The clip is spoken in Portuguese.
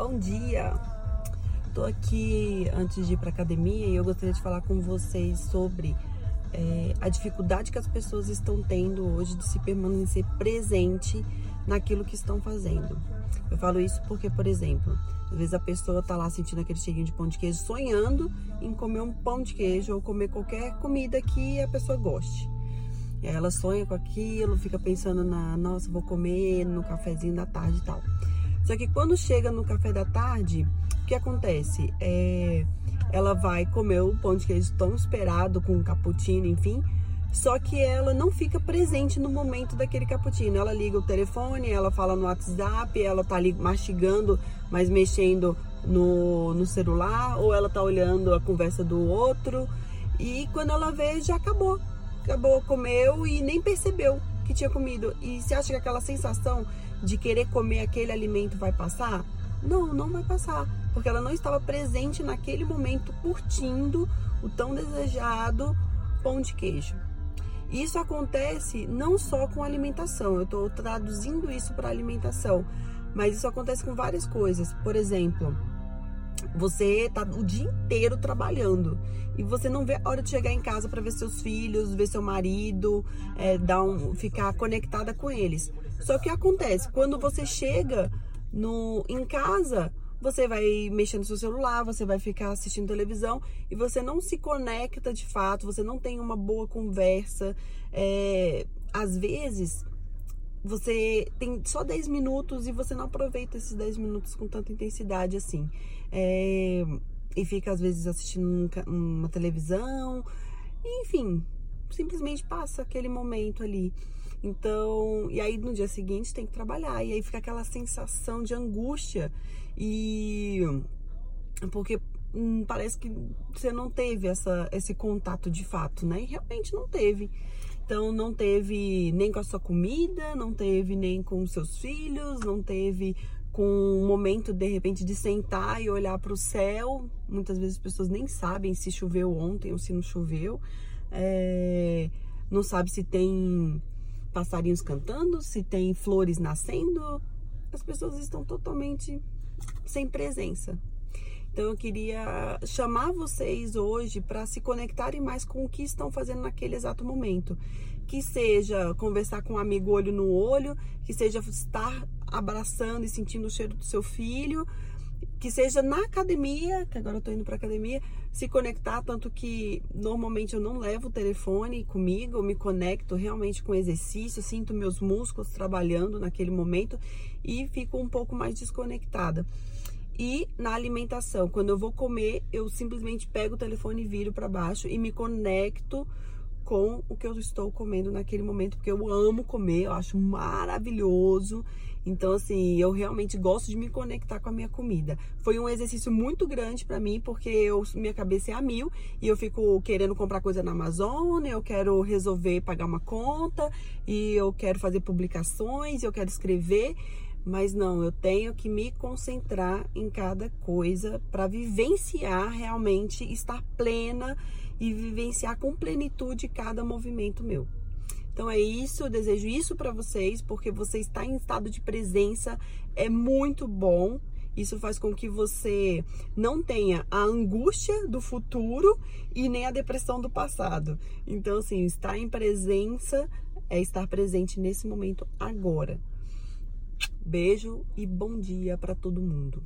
Bom dia! Tô aqui antes de ir pra academia e eu gostaria de falar com vocês sobre é, a dificuldade que as pessoas estão tendo hoje de se permanecer presente naquilo que estão fazendo. Eu falo isso porque, por exemplo, às vezes a pessoa tá lá sentindo aquele cheirinho de pão de queijo, sonhando em comer um pão de queijo ou comer qualquer comida que a pessoa goste. E aí ela sonha com aquilo, fica pensando na, nossa, vou comer no cafezinho da tarde e tal. Só que quando chega no café da tarde, o que acontece? É, ela vai comer o pão de queijo tão esperado com cappuccino, enfim, só que ela não fica presente no momento daquele cappuccino. Ela liga o telefone, ela fala no WhatsApp, ela tá ali mastigando, mas mexendo no, no celular, ou ela tá olhando a conversa do outro. E quando ela vê, já acabou. Acabou, comeu e nem percebeu que tinha comido. E você acha que aquela sensação de querer comer aquele alimento vai passar? Não, não vai passar. Porque ela não estava presente naquele momento curtindo o tão desejado pão de queijo. Isso acontece não só com alimentação, eu estou traduzindo isso para alimentação, mas isso acontece com várias coisas. Por exemplo, você tá o dia inteiro trabalhando e você não vê a hora de chegar em casa para ver seus filhos, ver seu marido, é, dar um, ficar conectada com eles. Só que acontece quando você chega no em casa, você vai mexer no seu celular, você vai ficar assistindo televisão e você não se conecta de fato, você não tem uma boa conversa. É, às vezes, você tem só 10 minutos e você não aproveita esses 10 minutos com tanta intensidade assim. É, e fica, às vezes, assistindo uma televisão, enfim, simplesmente passa aquele momento ali. Então, e aí no dia seguinte tem que trabalhar, e aí fica aquela sensação de angústia e porque hum, parece que você não teve essa, esse contato de fato, né? E realmente não teve. Então não teve nem com a sua comida, não teve nem com seus filhos, não teve com um momento de repente de sentar e olhar para o céu. Muitas vezes as pessoas nem sabem se choveu ontem ou se não choveu. É, não sabe se tem passarinhos cantando, se tem flores nascendo, as pessoas estão totalmente sem presença. Então eu queria chamar vocês hoje para se conectarem mais com o que estão fazendo naquele exato momento. Que seja conversar com um amigo olho no olho, que seja estar abraçando e sentindo o cheiro do seu filho, que seja na academia, que agora eu tô indo pra academia, se conectar, tanto que normalmente eu não levo o telefone comigo, eu me conecto realmente com exercício, sinto meus músculos trabalhando naquele momento e fico um pouco mais desconectada. E na alimentação, quando eu vou comer, eu simplesmente pego o telefone e viro para baixo e me conecto com o que eu estou comendo naquele momento, porque eu amo comer, eu acho maravilhoso. Então, assim, eu realmente gosto de me conectar com a minha comida. Foi um exercício muito grande para mim, porque eu, minha cabeça é a mil e eu fico querendo comprar coisa na Amazon, eu quero resolver pagar uma conta e eu quero fazer publicações, eu quero escrever. Mas não, eu tenho que me concentrar em cada coisa para vivenciar realmente, estar plena e vivenciar com plenitude cada movimento meu. Então é isso, eu desejo isso para vocês, porque você está em estado de presença, é muito bom. Isso faz com que você não tenha a angústia do futuro e nem a depressão do passado. Então, assim, estar em presença é estar presente nesse momento agora. Beijo e bom dia para todo mundo.